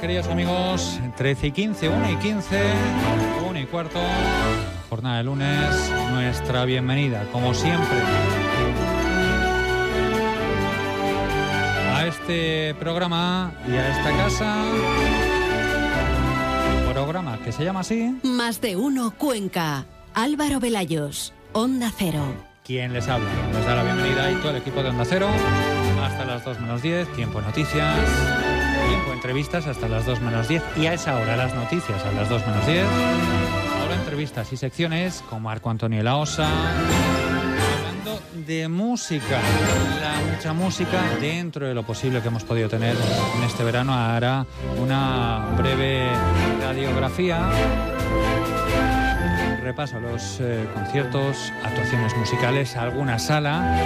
Queridos amigos, 13 y 15, 1 y 15, 1 y cuarto, jornada de lunes, nuestra bienvenida, como siempre, a este programa y a esta casa, programa que se llama así. Más de uno Cuenca, Álvaro Velayos, Onda Cero. Quien les habla, les da la bienvenida y todo el equipo de Onda Cero, hasta las 2 menos 10, tiempo noticias entrevistas hasta las 2 menos 10 y a esa hora las noticias a las 2 menos 10. Ahora entrevistas y secciones con Marco Antonio Laosa. Hablando de música, la mucha música dentro de lo posible que hemos podido tener en este verano. Hará una breve radiografía repaso a los eh, conciertos, actuaciones musicales, alguna sala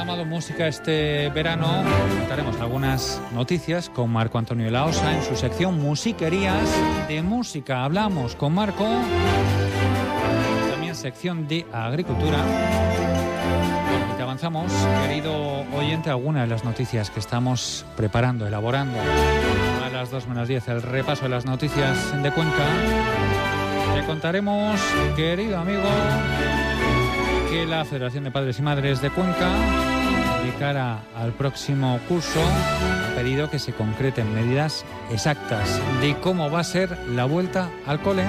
programado música este verano. Contaremos algunas noticias con Marco Antonio Laosa en su sección Musiquerías de Música. Hablamos con Marco. También sección de Agricultura. Te avanzamos, querido oyente, algunas de las noticias que estamos preparando, elaborando a las 2 menos 10. El repaso de las noticias de Cuenca. Te contaremos, querido amigo, que la Federación de Padres y Madres de Cuenca, de cara al próximo curso, ha pedido que se concreten medidas exactas de cómo va a ser la vuelta al cole.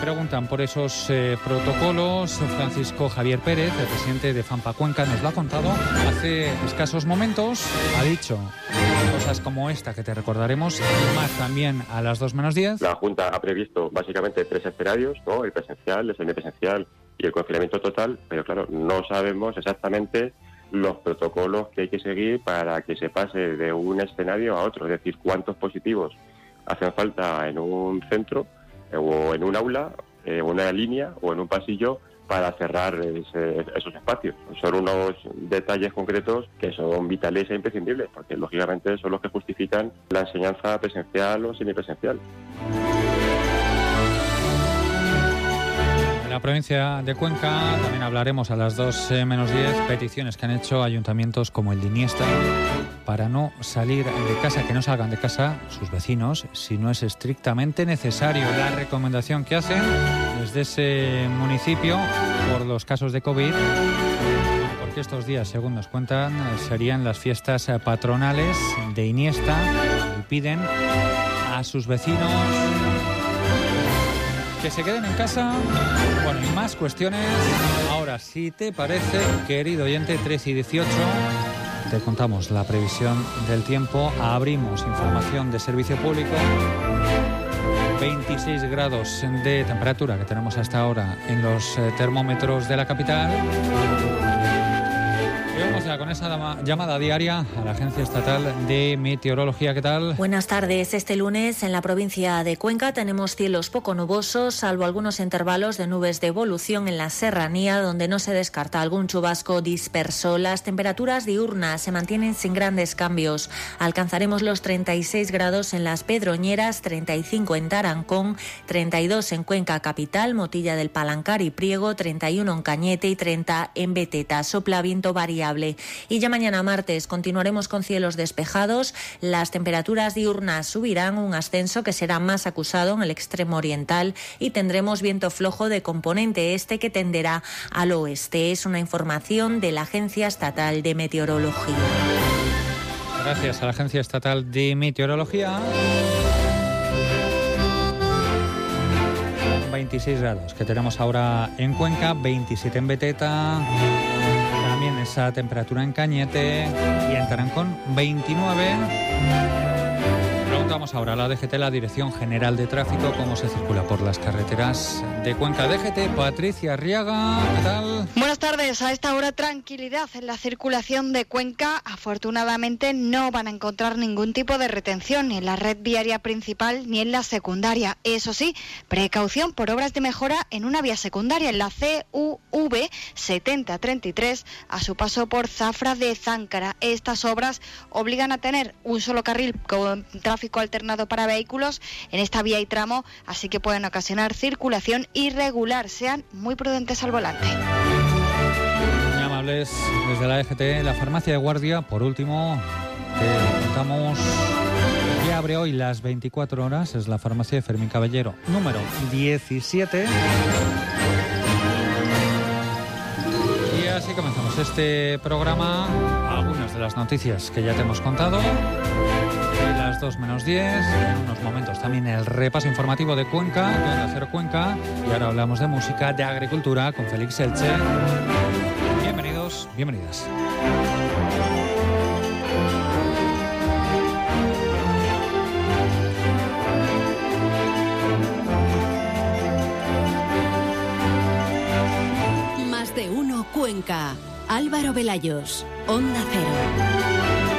Preguntan por esos eh, protocolos. Francisco Javier Pérez, el presidente de FAMPA Cuenca, nos lo ha contado hace escasos momentos. Ha dicho cosas como esta que te recordaremos, más también a las 2 menos 10. La Junta ha previsto básicamente tres escenarios, ¿no? el presencial, el semipresencial y el confinamiento total, pero claro, no sabemos exactamente los protocolos que hay que seguir para que se pase de un escenario a otro, es decir, cuántos positivos hacen falta en un centro o en un aula, en eh, una línea o en un pasillo para cerrar esos espacios. Son unos detalles concretos que son vitales e imprescindibles, porque lógicamente son los que justifican la enseñanza presencial o semipresencial. En la provincia de Cuenca también hablaremos a las 2 eh, menos 10 peticiones que han hecho ayuntamientos como el de Iniesta para no salir de casa, que no salgan de casa sus vecinos si no es estrictamente necesario. La recomendación que hacen desde ese municipio por los casos de COVID, porque estos días, según nos cuentan, serían las fiestas patronales de Iniesta y piden a sus vecinos que se queden en casa. Bueno, y más cuestiones. Ahora, si te parece, querido oyente, 13 y 18, te contamos la previsión del tiempo. Abrimos información de servicio público. 26 grados de temperatura que tenemos hasta ahora en los eh, termómetros de la capital con esa llamada diaria a la Agencia Estatal de Meteorología. ¿Qué tal? Buenas tardes. Este lunes en la provincia de Cuenca tenemos cielos poco nubosos, salvo algunos intervalos de nubes de evolución en la serranía, donde no se descarta algún chubasco disperso. Las temperaturas diurnas se mantienen sin grandes cambios. Alcanzaremos los 36 grados en las Pedroñeras, 35 en Tarancón, 32 en Cuenca capital, Motilla del Palancar y Priego, 31 en Cañete y 30 en Beteta. Sopla viento variable. Y ya mañana martes continuaremos con cielos despejados. Las temperaturas diurnas subirán, un ascenso que será más acusado en el extremo oriental y tendremos viento flojo de componente este que tenderá al oeste. Es una información de la Agencia Estatal de Meteorología. Gracias a la Agencia Estatal de Meteorología. 26 grados que tenemos ahora en Cuenca, 27 en Beteta también esa temperatura en Cañete y en Tarancón 29. Preguntamos ahora a la DGT, la Dirección General de Tráfico, cómo se circula por las carreteras de Cuenca. DGT, Patricia Arriaga, ¿qué tal? Buenas tardes. A esta hora, tranquilidad en la circulación de Cuenca. Afortunadamente, no van a encontrar ningún tipo de retención ni en la red viaria principal ni en la secundaria. Eso sí, precaución por obras de mejora en una vía secundaria, en la CUV 7033, a su paso por Zafra de Záncara. Estas obras obligan a tener un solo carril con tráfico alternado para vehículos en esta vía y tramo, así que pueden ocasionar circulación irregular. Sean muy prudentes al volante. Muy amable contándoles desde la EGT la farmacia de guardia, por último, que contamos que abre hoy las 24 horas, es la farmacia de Fermín Caballero, número 17. Y así comenzamos este programa, algunas de las noticias que ya te hemos contado. Y las 2 menos 10, en unos momentos también el repaso informativo de Cuenca, de Onda Cero Cuenca. Y ahora hablamos de música, de agricultura con Félix Elche. Bienvenidos, bienvenidas. Más de uno Cuenca. Álvaro Velayos. Onda Cero.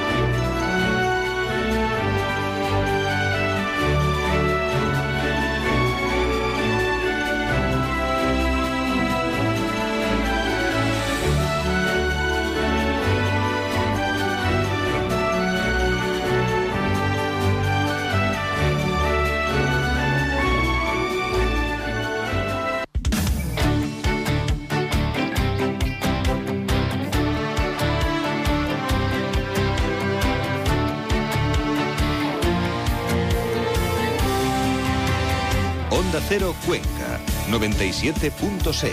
Cero Cuenca, 97.6.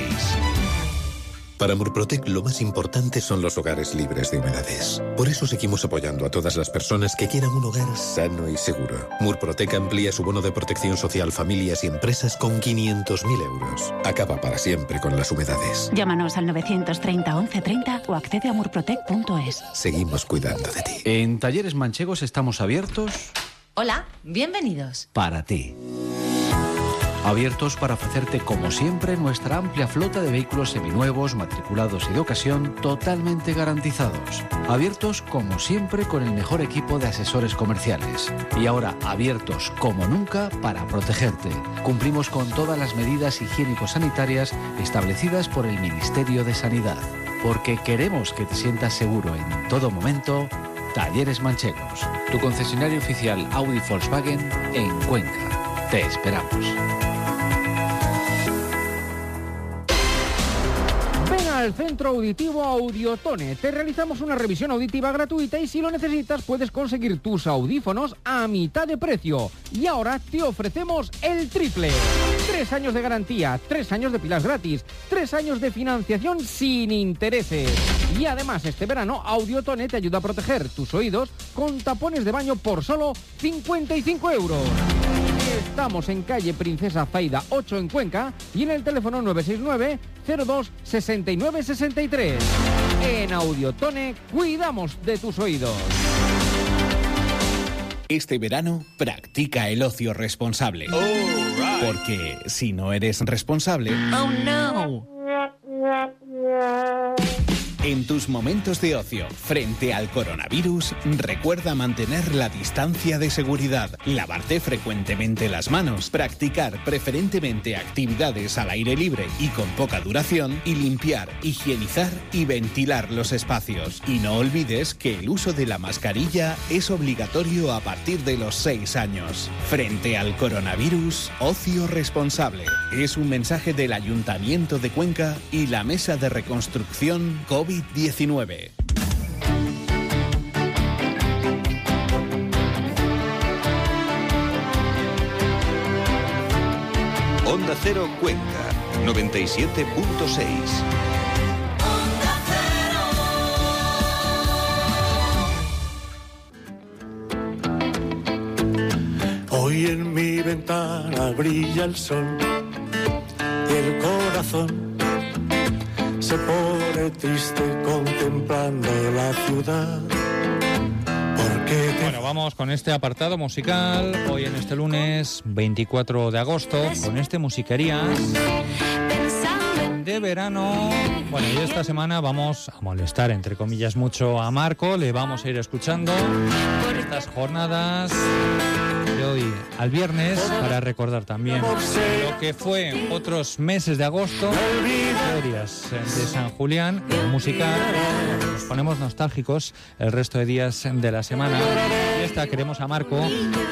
Para Murprotec lo más importante son los hogares libres de humedades. Por eso seguimos apoyando a todas las personas que quieran un hogar sano y seguro. Murprotec amplía su bono de protección social familias y empresas con 500.000 euros. Acaba para siempre con las humedades. Llámanos al 930 1130 o accede a murprotec.es. Seguimos cuidando de ti. En Talleres Manchegos estamos abiertos Hola, bienvenidos. para ti. Abiertos para ofrecerte, como siempre, nuestra amplia flota de vehículos seminuevos, matriculados y de ocasión totalmente garantizados. Abiertos, como siempre, con el mejor equipo de asesores comerciales. Y ahora abiertos, como nunca, para protegerte. Cumplimos con todas las medidas higiénico-sanitarias establecidas por el Ministerio de Sanidad. Porque queremos que te sientas seguro en todo momento. Talleres Manchegos, tu concesionario oficial Audi Volkswagen en Cuenca. Te esperamos. Centro auditivo Audiotone. Te realizamos una revisión auditiva gratuita y si lo necesitas puedes conseguir tus audífonos a mitad de precio. Y ahora te ofrecemos el triple. Tres años de garantía, tres años de pilas gratis, tres años de financiación sin intereses. Y además este verano Audiotone te ayuda a proteger tus oídos con tapones de baño por solo 55 euros. Estamos en calle Princesa Zaida 8 en Cuenca y en el teléfono 969 02 69 63. En Audiotone cuidamos de tus oídos. Este verano, practica el ocio responsable. Porque si no eres responsable, Oh no. En tus momentos de ocio frente al coronavirus, recuerda mantener la distancia de seguridad, lavarte frecuentemente las manos, practicar preferentemente actividades al aire libre y con poca duración, y limpiar, higienizar y ventilar los espacios. Y no olvides que el uso de la mascarilla es obligatorio a partir de los 6 años. Frente al coronavirus, ocio responsable. Es un mensaje del Ayuntamiento de Cuenca y la Mesa de Reconstrucción COVID-19. Onda Cero Cuenca, 97.6. Hoy en mi ventana brilla el sol y el corazón se pone triste contemplando la ciudad. Bueno, vamos con este apartado musical. Hoy en este lunes 24 de agosto, con este musiquerías de verano. Bueno, y esta semana vamos a molestar, entre comillas, mucho a Marco. Le vamos a ir escuchando estas jornadas al viernes para recordar también lo que fue otros meses de agosto, días de San Julián, musical. Nos ponemos nostálgicos el resto de días de la semana. Queremos a Marco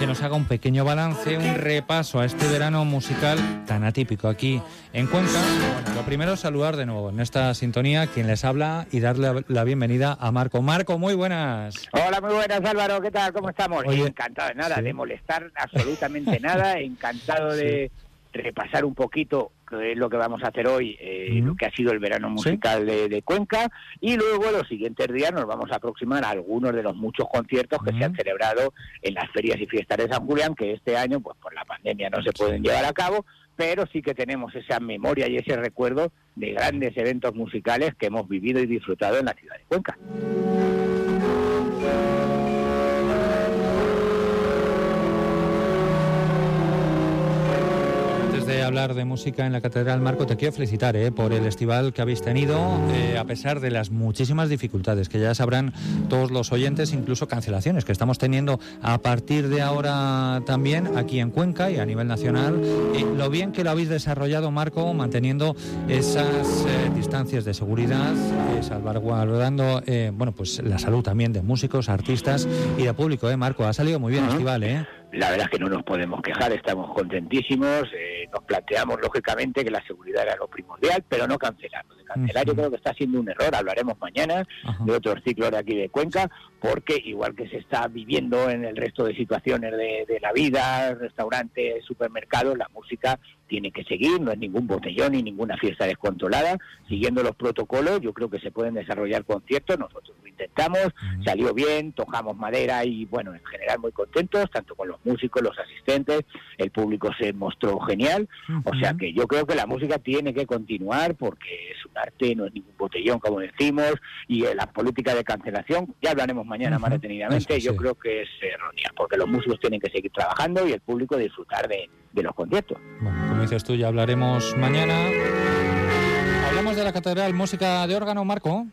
que nos haga un pequeño balance, un repaso a este verano musical tan atípico aquí en Cuenca. Bueno, lo primero es saludar de nuevo en esta sintonía quien les habla y darle la bienvenida a Marco. Marco, muy buenas. Hola, muy buenas Álvaro, ¿qué tal? ¿Cómo estamos? Oye, encantado de nada, sí. de molestar absolutamente nada, encantado de repasar un poquito qué es lo que vamos a hacer hoy, eh, lo que ha sido el verano musical de, de Cuenca, y luego los siguientes días nos vamos a aproximar a algunos de los muchos conciertos que se han celebrado en las ferias y fiestas de San Julián, que este año, pues por la pandemia no se pueden llevar a cabo, pero sí que tenemos esa memoria y ese recuerdo de grandes eventos musicales que hemos vivido y disfrutado en la ciudad de Cuenca. Hablar de música en la Catedral, Marco, te quiero felicitar eh, por el festival que habéis tenido, eh, a pesar de las muchísimas dificultades que ya sabrán todos los oyentes, incluso cancelaciones que estamos teniendo a partir de ahora también aquí en Cuenca y a nivel nacional. Eh, lo bien que lo habéis desarrollado, Marco, manteniendo esas eh, distancias de seguridad, eh, salvaguardando eh, bueno, pues la salud también de músicos, artistas y de público. ¿eh, Marco? Ha salido muy bien el festival, ¿eh? La verdad es que no nos podemos quejar, estamos contentísimos, eh, nos planteamos lógicamente que la seguridad era lo primordial, pero no cancelarlo. De cancelar yo creo que está siendo un error, hablaremos mañana de otros ciclos de aquí de Cuenca, porque igual que se está viviendo en el resto de situaciones de, de la vida, restaurantes, supermercados, la música tiene que seguir, no es ningún botellón ni ninguna fiesta descontrolada, siguiendo los protocolos, yo creo que se pueden desarrollar conciertos, nosotros intentamos, salió bien, tocamos madera y bueno, en general muy contentos, tanto con los músicos, los asistentes, el público se mostró genial, o sea que yo creo que la música tiene que continuar porque es un arte, no es ningún botellón como decimos, y eh, la política de cancelación, ya hablaremos mañana más detenidamente, yo creo que es errónea, porque los músicos tienen que seguir trabajando y el público disfrutar de, de los conciertos. Como dices tú, ya hablaremos mañana. Hablamos de la Catedral Música de Órgano, Marco.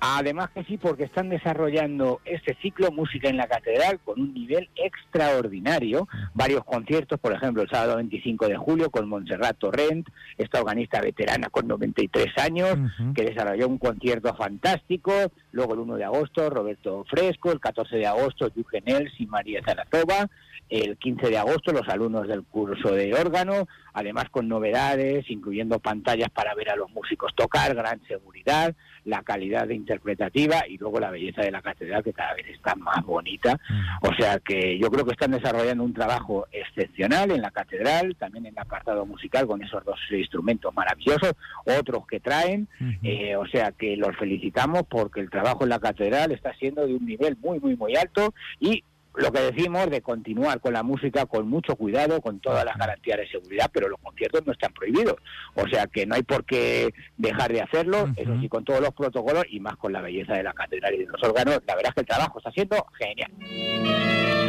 Además que sí, porque están desarrollando este ciclo Música en la Catedral con un nivel extraordinario. Varios conciertos, por ejemplo, el sábado 25 de julio con Montserrat Torrent, esta organista veterana con 93 años, que desarrolló un concierto fantástico. Luego el 1 de agosto, Roberto Fresco. El 14 de agosto, Yuge Nels y María Zarazova. El 15 de agosto, los alumnos del curso de órgano, además con novedades, incluyendo pantallas para ver a los músicos tocar, gran seguridad, la calidad de interpretativa y luego la belleza de la catedral que cada vez está más bonita. O sea que yo creo que están desarrollando un trabajo excepcional en la catedral, también en el apartado musical con esos dos instrumentos maravillosos, otros que traen. Eh, o sea que los felicitamos porque el trabajo en la catedral está siendo de un nivel muy, muy, muy alto y lo que decimos de continuar con la música con mucho cuidado, con todas las garantías de seguridad, pero los conciertos no están prohibidos. O sea que no hay por qué dejar de hacerlo, eso sí, con todos los protocolos y más con la belleza de la catedral y de los órganos. La verdad es que el trabajo está siendo genial.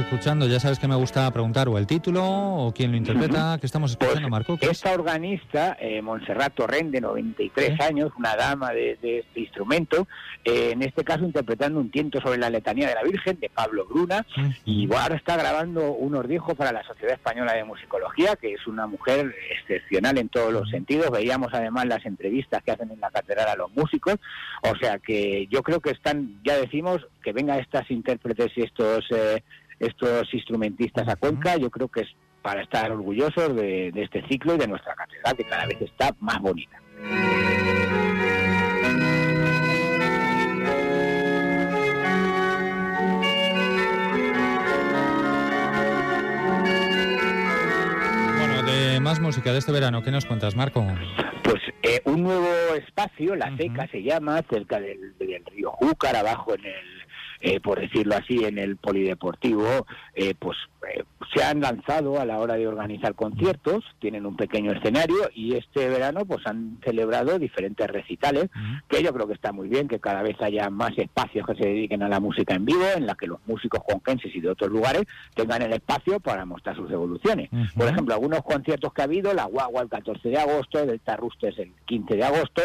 Escuchando? Ya sabes que me gusta preguntar o el título o quién lo interpreta. ¿Qué estamos escuchando, Marco? ¿Qué es? Esta organista, eh, Montserrat Torrent, de 93 años, una dama de, de este instrumento, eh, en este caso interpretando un tiento sobre la letanía de la Virgen, de Pablo Bruna, y ahora está grabando unos discos para la Sociedad Española de Musicología, que es una mujer excepcional en todos los sentidos. Veíamos además las entrevistas que hacen en la catedral a los músicos, o sea que yo creo que están, ya decimos, que vengan estas intérpretes y estos... Eh, estos instrumentistas a Cuenca, yo creo que es para estar orgullosos de, de este ciclo y de nuestra catedral, que cada vez está más bonita. Bueno, de más música de este verano, ¿qué nos cuentas, Marco? Pues eh, un nuevo espacio, La Seca se llama, cerca del, del río Júcar, abajo en el, eh, por decirlo así, en el polideportivo, eh, pues eh, se han lanzado a la hora de organizar conciertos, tienen un pequeño escenario y este verano pues han celebrado diferentes recitales, que yo creo que está muy bien, que cada vez haya más espacios que se dediquen a la música en vivo, en la que los músicos conquenses y de otros lugares tengan el espacio para mostrar sus evoluciones. Por ejemplo, algunos conciertos que ha habido, La Guagua el 14 de agosto, Delta Roosters el 15 de agosto,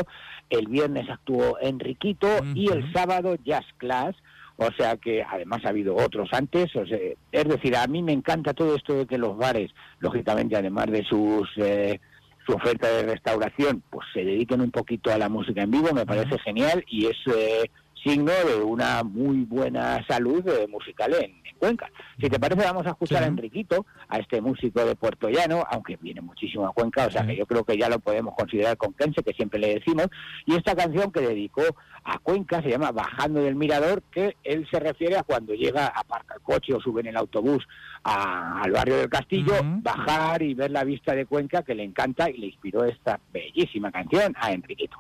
el viernes actuó Enriquito y el sábado Jazz Class, o sea que además ha habido otros antes, o sea, es decir, a mí me encanta todo esto de que los bares, lógicamente, además de sus... Eh, su oferta de restauración, pues se dediquen un poquito a la música en vivo, me parece genial y es eh, signo de una muy buena salud eh, musical en, en Cuenca. Si te parece, vamos a escuchar a Enriquito, a este músico de Puerto Llano, aunque viene muchísimo a Cuenca, o sea que yo creo que ya lo podemos considerar conquense, que siempre le decimos, y esta canción que dedicó a Cuenca se llama Bajando del Mirador, que él se refiere a cuando llega, aparca el coche o sube en el autobús a- al barrio del Castillo, bajar y ver la vista de Cuenca, que le encanta y le inspiró esta bellísima canción a Enriquito.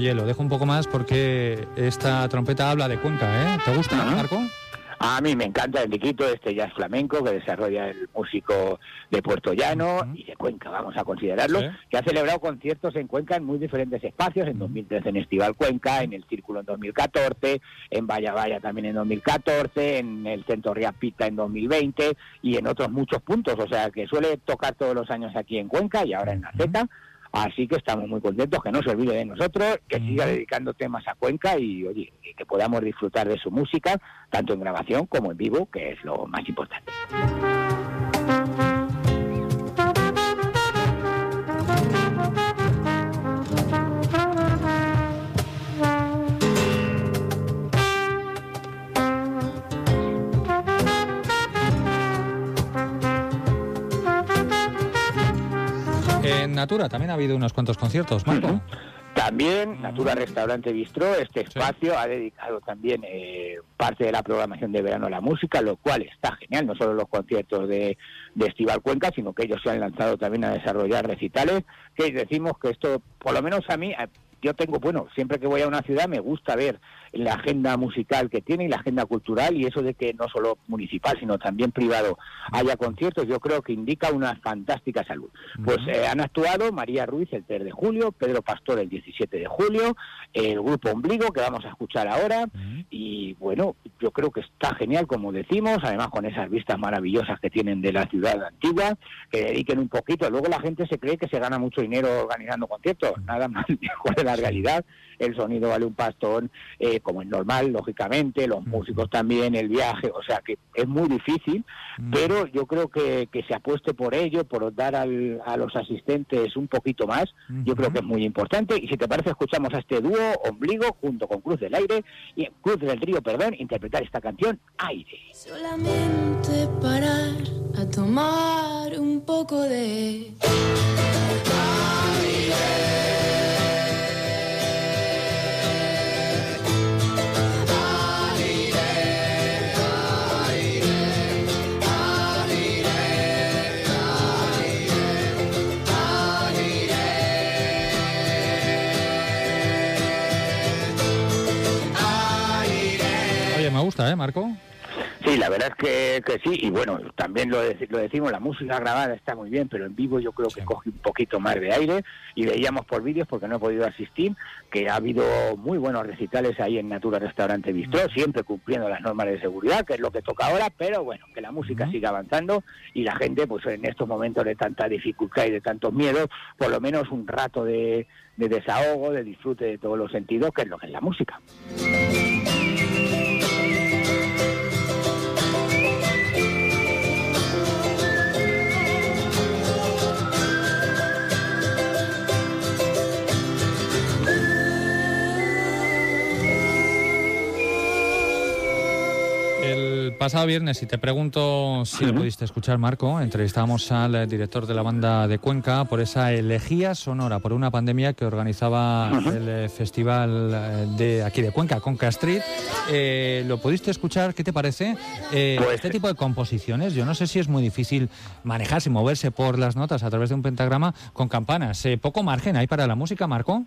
Oye, lo dejo un poco más porque esta trompeta habla de Cuenca, ¿eh? ¿Te gusta, Marco? A mí me encanta Enriquito, este jazz flamenco que desarrolla el músico de Puerto Llano y de Cuenca, vamos a considerarlo, Sí. que ha celebrado conciertos en Cuenca en muy diferentes espacios, en 2013 en Estival Cuenca, en el Círculo en 2014, en Vaya Vaya también en 2014, en el Centro Riapita en 2020 y en otros muchos puntos, o sea que suele tocar todos los años aquí en Cuenca y ahora en la Z. Así que estamos muy contentos, que no se olvide de nosotros, que siga dedicando temas a Cuenca y oye, y que podamos disfrutar de su música, tanto en grabación como en vivo, que es lo más importante. Natura también ha habido unos cuantos conciertos, Marco. También Natura Restaurante Bistró, este espacio ha dedicado también eh, parte de la programación de verano a la música, lo cual está genial, no solo los conciertos de, de Estival Cuenca, sino que ellos se han lanzado también a desarrollar recitales, que decimos que esto, por lo menos a mí, yo tengo, bueno, siempre que voy a una ciudad me gusta ver la agenda musical que tiene y la agenda cultural y eso de que no solo municipal, sino también privado haya conciertos, yo creo que indica una fantástica salud. Pues eh, han actuado María Ruiz el 3 de julio, Pedro Pastor el 17 de julio, el grupo Ombligo que vamos a escuchar ahora y bueno, yo creo que está genial como decimos, además con esas vistas maravillosas que tienen de la ciudad antigua, que dediquen un poquito, luego la gente se cree que se gana mucho dinero organizando conciertos, nada más lejos de la realidad, el sonido vale un pastón, eh, como es normal, lógicamente, los músicos también, el viaje, o sea que es muy difícil, pero yo creo que, que se apueste por ello, por dar al- a los asistentes un poquito más, yo creo que es muy importante. Y si te parece, escuchamos a este dúo, Ombligo, junto con Cruz del Aire, y Cruz del Río, perdón, interpretar esta canción, Aire. Solamente parar a tomar un poco de Oye, gusta, ¿eh, Marco? Sí, la verdad es que, que sí, y bueno, también lo, deci- lo decimos, la música grabada está muy bien, pero en vivo yo creo que coge un poquito más de aire, y veíamos por vídeos, porque no he podido asistir, que ha habido muy buenos recitales ahí en Natura Restaurante Bistró, siempre cumpliendo las normas de seguridad, que es lo que toca ahora, pero bueno, que la música siga avanzando, y la gente, pues en estos momentos de tanta dificultad y de tantos miedos, por lo menos un rato de, de desahogo, de disfrute de todos los sentidos, que es lo que es la música. Pasado viernes, y te pregunto si lo pudiste escuchar, Marco, entrevistamos al eh, director de la banda de Cuenca por esa elegía sonora por una pandemia que organizaba el eh, festival eh, de aquí de Cuenca, Conca Street. Eh, ¿Lo pudiste escuchar? ¿Qué te parece? Eh, Pues- este tipo de composiciones, yo no sé si es muy difícil manejarse, moverse por las notas a través de un pentagrama con campanas. Eh, ¿Poco margen hay para la música, Marco?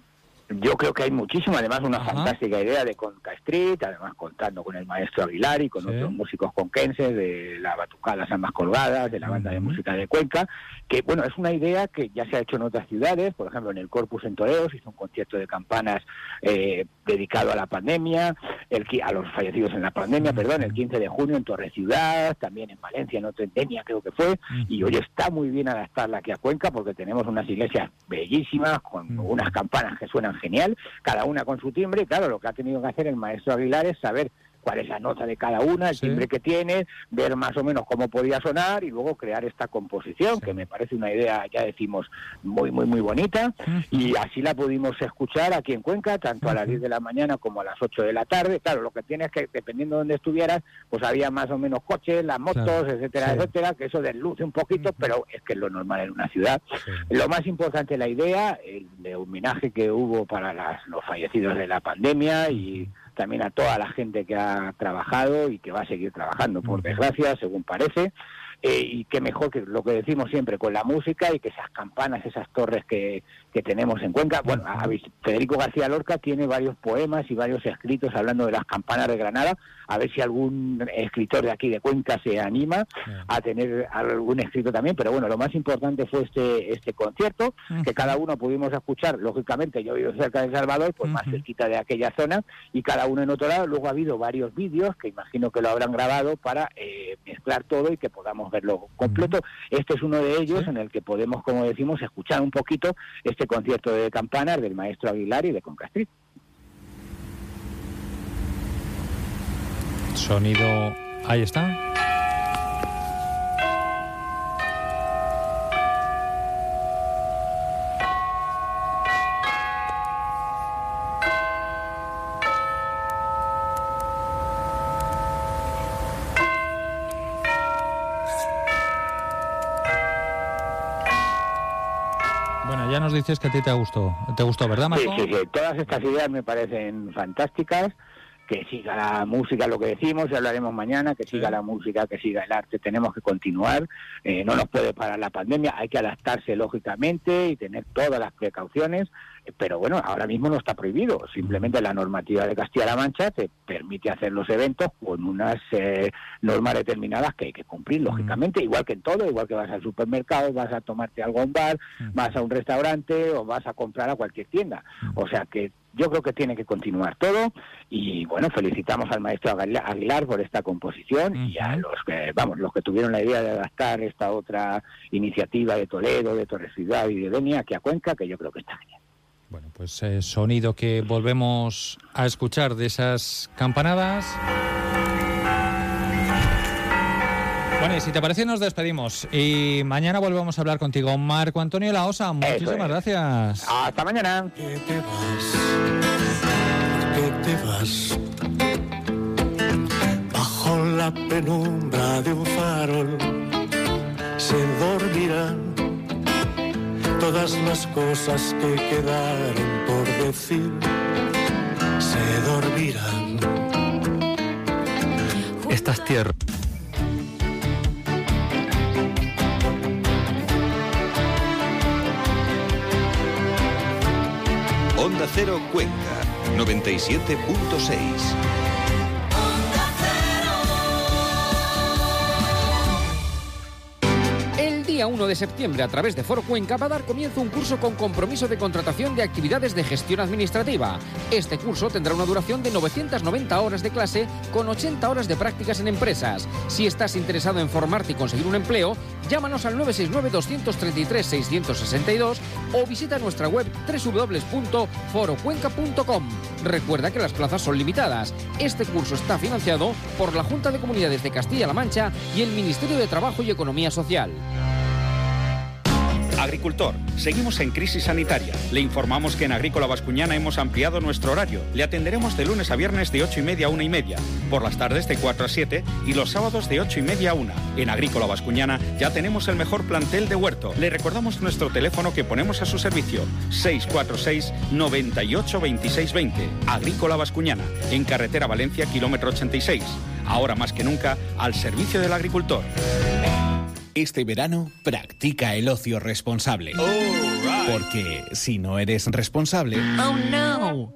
Yo creo que hay muchísimo, además una fantástica idea de Conca Street, además contando con el maestro Aguilar y con otros músicos conquenses de la Batucada Ambas Colgadas, de la banda de música de Cuenca, que bueno, es una idea que ya se ha hecho en otras ciudades, por ejemplo en el Corpus en Toledo se hizo un concierto de campanas eh, dedicado a la pandemia, el, a los fallecidos en la pandemia, perdón, el 15 de junio en Torre Ciudad, también en Valencia, en otra endemia creo que fue, y hoy está muy bien adaptarla aquí a Cuenca porque tenemos unas iglesias bellísimas con unas campanas que suenan genial, cada una con su timbre, y claro, lo que ha tenido que hacer el maestro Aguilar es saber cuál es la nota de cada una, el timbre que tiene, ver más o menos cómo podía sonar y luego crear esta composición, que me parece una idea, ya decimos, muy, muy, muy bonita. Y así la pudimos escuchar aquí en Cuenca, tanto a las 10 de la mañana como a las 8 de la tarde. Claro, lo que tiene es que, dependiendo de donde estuvieras, pues había más o menos coches, las motos, Claro, etcétera, sí. etcétera, que eso desluce un poquito, pero es que es lo normal en una ciudad. Lo más importante la idea, el de homenaje que hubo para las- los fallecidos de la pandemia y también a toda la gente que ha trabajado y que va a seguir trabajando, por desgracia, según parece. Eh, y qué mejor que lo que decimos siempre con la música y que esas campanas, esas torres que, que tenemos en Cuenca. Bueno, a- Federico García Lorca tiene varios poemas y varios escritos hablando de las campanas de Granada. A ver si algún escritor de aquí de Cuenca se anima a tener algún escrito también. Pero bueno, lo más importante fue este, este concierto, que cada uno pudimos escuchar. Lógicamente, yo he vivido cerca de El Salvador, pues más cerquita de aquella zona, y cada uno en otro lado. Luego ha habido varios vídeos que imagino que lo habrán grabado para eh, mezclar todo y que podamos verlo completo. Este es uno de ellos en el que podemos, como decimos, escuchar un poquito este concierto de campanas del maestro Aguilar y de Concastrit. Sonido. Ahí está. Ya nos dices que a ti te gustó. ¿Te gustó, verdad, Sí, Marco? sí, sí. Todas estas ideas me parecen fantásticas. Que siga la música, lo que decimos, ya hablaremos mañana, que siga la música, que siga el arte, tenemos que continuar, eh, no nos puede parar la pandemia, hay que adaptarse lógicamente y tener todas las precauciones, pero bueno, ahora mismo no está prohibido, simplemente la normativa de Castilla-La Mancha te permite hacer los eventos con unas eh, normas determinadas que hay que cumplir, lógicamente, igual que en todo, igual que vas al supermercado, vas a tomarte algo a un bar, vas a un restaurante o vas a comprar a cualquier tienda. O sea que yo creo que tiene que continuar todo y bueno, felicitamos al maestro Aguilar por esta composición y a los que, vamos, los que tuvieron la idea de adaptar esta otra iniciativa de Toledo, de Torre Ciudad y de Denia aquí a Cuenca, que yo creo que está genial. Pues eh, sonido que volvemos a escuchar de esas campanadas. Bueno, y si te parece, nos despedimos. Y mañana volvemos a hablar contigo. Marco Antonio Laosa, muchísimas gracias. Hasta mañana. que te vas bajo la penumbra de un farol se dormirán todas las cosas que quedaron por decir se dormirán Estas tierras. Onda Cero Cuenca, 97.6. día 1 de septiembre, a través de Foro Cuenca, va a dar comienzo un curso con compromiso de contratación de actividades de gestión administrativa. Este curso tendrá una duración de 990 horas de clase con 80 horas de prácticas en empresas. Si estás interesado en formarte y conseguir un empleo, llámanos al 969-233-662 o visita nuestra web www.forocuenca.com. Recuerda que las plazas son limitadas. Este curso está financiado por la Junta de Comunidades de Castilla-La Mancha y el Ministerio de Trabajo y Economía Social. Agricultor, seguimos en crisis sanitaria. Le informamos que en Agrícola Bascuñana hemos ampliado nuestro horario. Le atenderemos de lunes a viernes de 8 y media a 1 y media, por las tardes de 4 a 7 y los sábados de 8 y media a 1. En Agrícola Bascuñana ya tenemos el mejor plantel de huerto. Le recordamos nuestro teléfono que ponemos a su servicio, 646 98 26 20. Agrícola Bascuñana, en carretera Valencia, kilómetro 86. Ahora más que nunca, al servicio del agricultor. Este verano, practica el ocio responsable. Porque si no eres responsable... Oh no.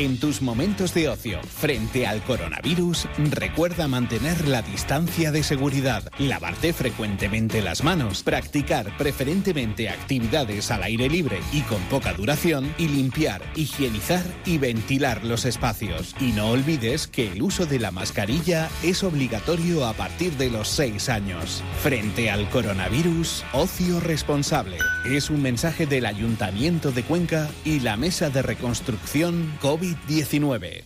En tus momentos de ocio frente al coronavirus, recuerda mantener la distancia de seguridad, lavarte frecuentemente las manos, practicar preferentemente actividades al aire libre y con poca duración, y limpiar, higienizar y ventilar los espacios. Y no olvides que el uso de la mascarilla es obligatorio a partir de los 6 años. Frente al coronavirus, ocio responsable. Es un mensaje del Ayuntamiento de Cuenca y la Mesa de Reconstrucción COVID-19.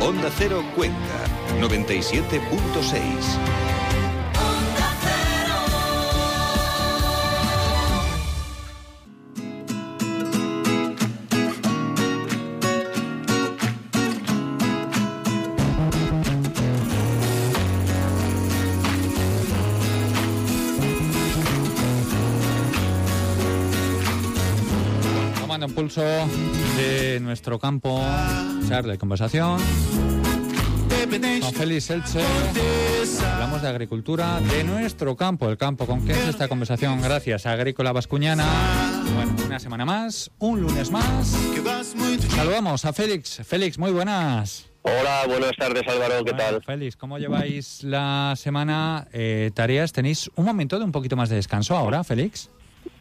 Onda Cero Cuenca, 97.6. pulso de nuestro campo, charla de conversación. Con Félix Elche, hablamos de agricultura, de nuestro campo, el campo. ¿Con qué es esta conversación? Gracias a Agrícola Bascuñana. Bueno, una semana más, un lunes más. Saludamos a Félix. Félix, muy buenas. Hola, buenas tardes Álvaro, ¿qué tal? Félix, ¿cómo lleváis la semana? Eh, tareas, ¿tenéis un momento de un poquito más de descanso ahora, Félix?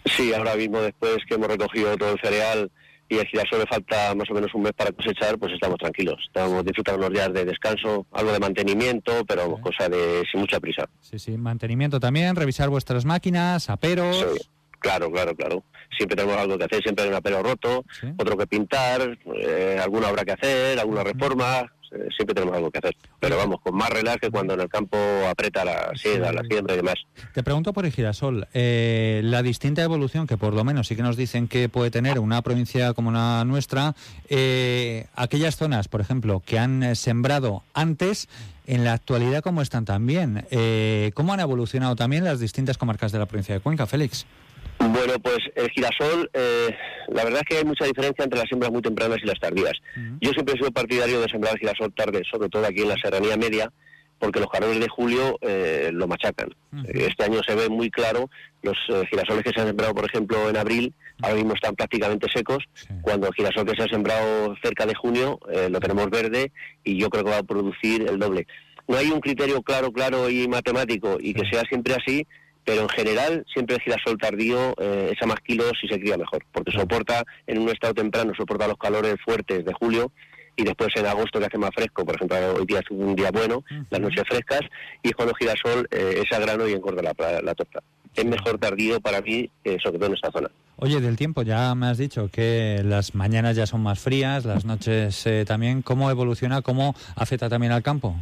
Sí, ahora mismo después que hemos recogido todo el cereal y el girasol le falta más o menos un mes para cosechar, pues estamos tranquilos. Estamos disfrutando unos días de descanso, algo de mantenimiento, pero cosa de sin mucha prisa. Sí, sí, mantenimiento también, revisar vuestras máquinas, aperos. Sí, claro, claro, claro. Siempre tenemos algo que hacer, siempre hay un apero roto, otro que pintar, eh, alguna obra que hacer, alguna reforma, eh, siempre tenemos algo que hacer. Pero vamos, con más relax que cuando en el campo aprieta la siega, la siembra y demás. Te pregunto por el girasol, eh, la distinta evolución que por lo menos sí que nos dicen que puede tener una provincia como la nuestra, eh, aquellas zonas, por ejemplo, que han sembrado antes, en la actualidad cómo están también, eh, cómo han evolucionado también las distintas comarcas de la provincia de Cuenca, Félix. Bueno, pues el girasol, eh, la verdad es que hay mucha diferencia entre las siembras muy tempranas y las tardías. Yo siempre he sido partidario de sembrar girasol tarde, sobre todo aquí en la serranía media, porque los calores de julio eh, lo machacan. Eh, Este año se ve muy claro, los eh, girasoles que se han sembrado, por ejemplo, en abril, ahora mismo están prácticamente secos, cuando el girasol que se ha sembrado cerca de junio eh, lo tenemos verde y yo creo que va a producir el doble. No hay un criterio claro, claro y matemático y que sea siempre así, pero en general siempre el girasol tardío eh, echa más kilos y se cría mejor, porque soporta en un estado temprano, soporta los calores fuertes de julio y después en agosto que hace más fresco, por ejemplo hoy día es un día bueno, las noches frescas y es cuando girasol eh, es a grano y engorda la, la torta. Es mejor tardío para mí, eh, sobre todo en esta zona. Oye, del tiempo, ya me has dicho que las mañanas ya son más frías, las noches eh, también. ¿Cómo evoluciona? ¿Cómo afecta también al campo?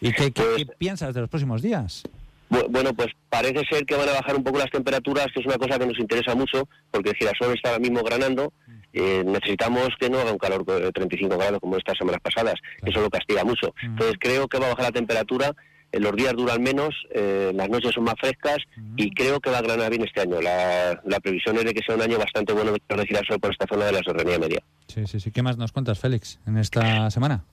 ¿Y qué, qué- qué piensas de los próximos días? Bu- Bueno, pues parece ser que van a bajar un poco las temperaturas, que es una cosa que nos interesa mucho, porque el girasol está ahora mismo granando. Eh, necesitamos que no haga un calor de 35 grados como estas semanas pasadas, que eso lo castiga mucho. Entonces creo que va a bajar la temperatura, eh, los días duran menos, eh, las noches son más frescas y creo que va a granar bien este año. La, la previsión es de que sea un año bastante bueno de girasol por esta zona de la serranía media. Sí, sí, sí. ¿Qué más nos cuentas, Félix, en esta semana?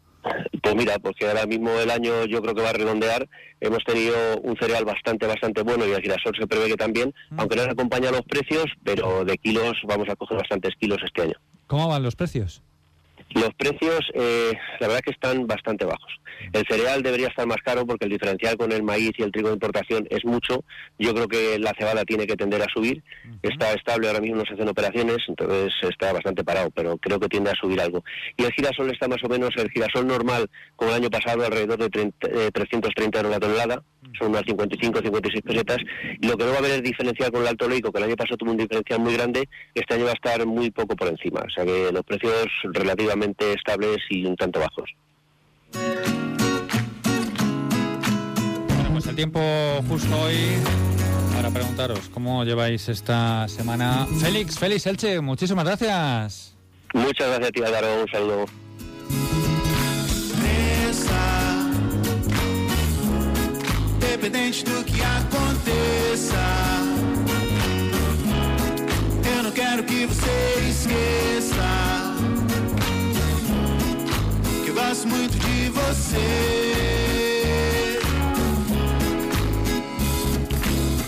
Pues mira, porque ahora mismo el año yo creo que va a redondear. Hemos tenido un cereal bastante, bastante bueno y el girasol se prevé que también, aunque no nos acompañan los precios, pero de kilos vamos a coger bastantes kilos este año. ¿Cómo van los precios? Los precios, eh, la verdad que están bastante bajos. El cereal debería estar más caro porque el diferencial con el maíz y el trigo de importación es mucho. Yo creo que la cebada tiene que tender a subir. Está estable, ahora mismo no se hacen operaciones, entonces está bastante parado, pero creo que tiende a subir algo. Y el girasol está más o menos, el girasol normal, como el año pasado, alrededor de 30, eh, 330 euros la tonelada. Son unas 55 o 56 pesetas. Y lo que no va a haber es diferencial con el alto leico, que el año pasado tuvo un diferencial muy grande, este año va a estar muy poco por encima. O sea que los precios relativamente estables y un tanto bajos. Bueno, pues el tiempo justo hoy para preguntaros cómo lleváis esta semana. Félix, Félix Elche, muchísimas gracias. Muchas gracias a ti, Álvaro. Un saludo. Independente do que aconteça. Eu não quero que você esqueça que eu gosto muito de você.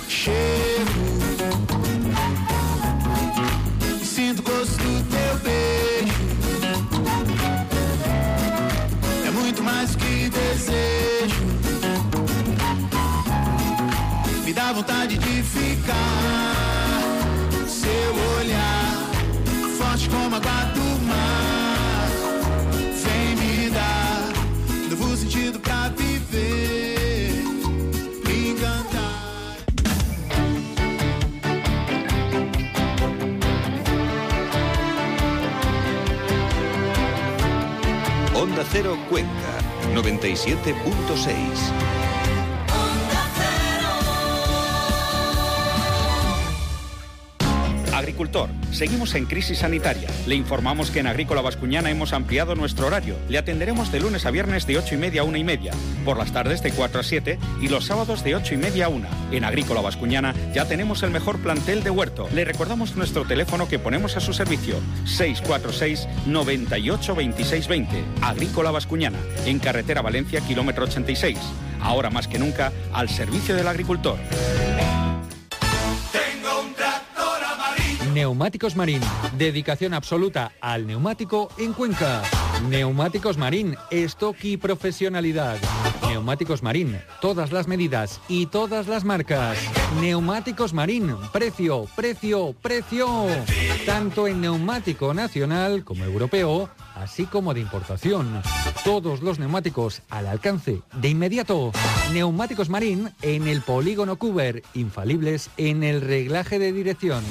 Chego e sinto o gosto do teu beijo. É muito mais que desejo. Dá vontade de ficar. Seu olhar, forte como a água do mar. Vem me dar novo sentido pra viver. Me encantar. Onda Cero Cuenca, 97.6. Agricultor, seguimos en crisis sanitaria. Le informamos que en Agrícola Vascuñana hemos ampliado nuestro horario. Le atenderemos de lunes a viernes de 8 y media a 1 y media, por las tardes de 4 a 7 y los sábados de 8 y media a 1. En Agrícola Vascuñana ya tenemos el mejor plantel de huerto. Le recordamos nuestro teléfono que ponemos a su servicio, 646 98 26 20. Agrícola Vascuñana, en carretera Valencia, kilómetro 86. Ahora más que nunca, al servicio del agricultor. Neumáticos Marín, dedicación absoluta al neumático en Cuenca. Neumáticos Marín, stock y profesionalidad. Neumáticos Marín, todas las medidas y todas las marcas. Neumáticos Marín, precio, precio, precio. Tanto en neumático nacional como europeo, así como de importación. Todos los neumáticos al alcance de inmediato. Neumáticos Marín en el polígono Cuber, infalibles en el reglaje de dirección.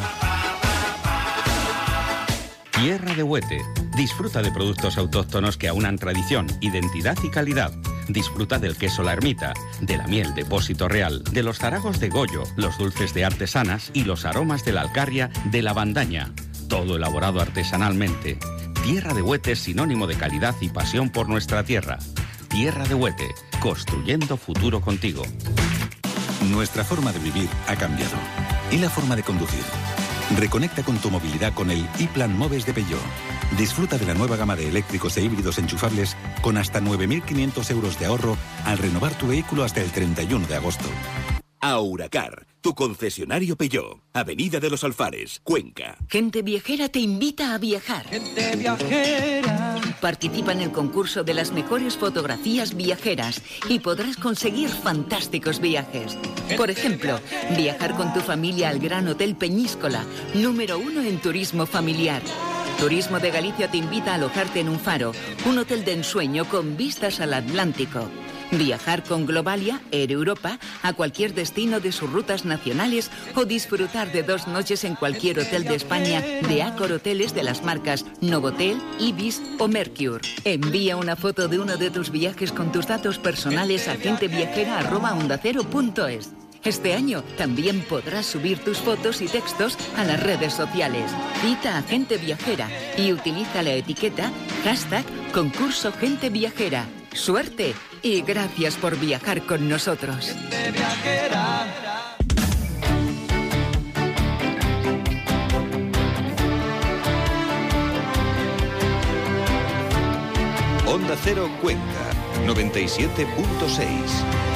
Tierra de Huete. Disfruta de productos autóctonos que aunan tradición, identidad y calidad. Disfruta del queso La Ermita, de la miel Depósito Real, de los zaragos de Goyo, los dulces de artesanas y los aromas de la alcarria de la bandaña. Todo elaborado artesanalmente. Tierra de Huete es sinónimo de calidad y pasión por nuestra tierra. Tierra de Huete, construyendo futuro contigo. Nuestra forma de vivir ha cambiado. Y la forma de conducir. Reconecta con tu movilidad con el Moves de Peugeot. Disfruta de la nueva gama de eléctricos e híbridos enchufables con hasta 9.500 euros de ahorro al renovar tu vehículo hasta el 31 de agosto. Auracar, tu concesionario Peugeot, Avenida de los Alfares, Cuenca. Gente Viajera te invita a viajar. Gente viajera. Participa en el concurso de las mejores fotografías viajeras y podrás conseguir fantásticos viajes. Por ejemplo, viajar con tu familia al Gran Hotel Peñíscola, número uno en turismo familiar. Turismo de Galicia te invita a alojarte en un faro, un hotel de ensueño con vistas al Atlántico. Viajar con Globalia, Air Europa, a cualquier destino de sus rutas nacionales o disfrutar de dos noches en cualquier hotel de España de Accor Hoteles de las marcas Novotel, Ibis o Mercure. Envía una foto de uno de tus viajes con tus datos personales a genteviajera.ondacero.es. Este año también podrás subir tus fotos y textos a las redes sociales. Cita a Gente Viajera y utiliza la etiqueta hashtag concurso Gente Viajera. Suerte y gracias por viajar con nosotros. Onda Cero Cuenca, 97.6.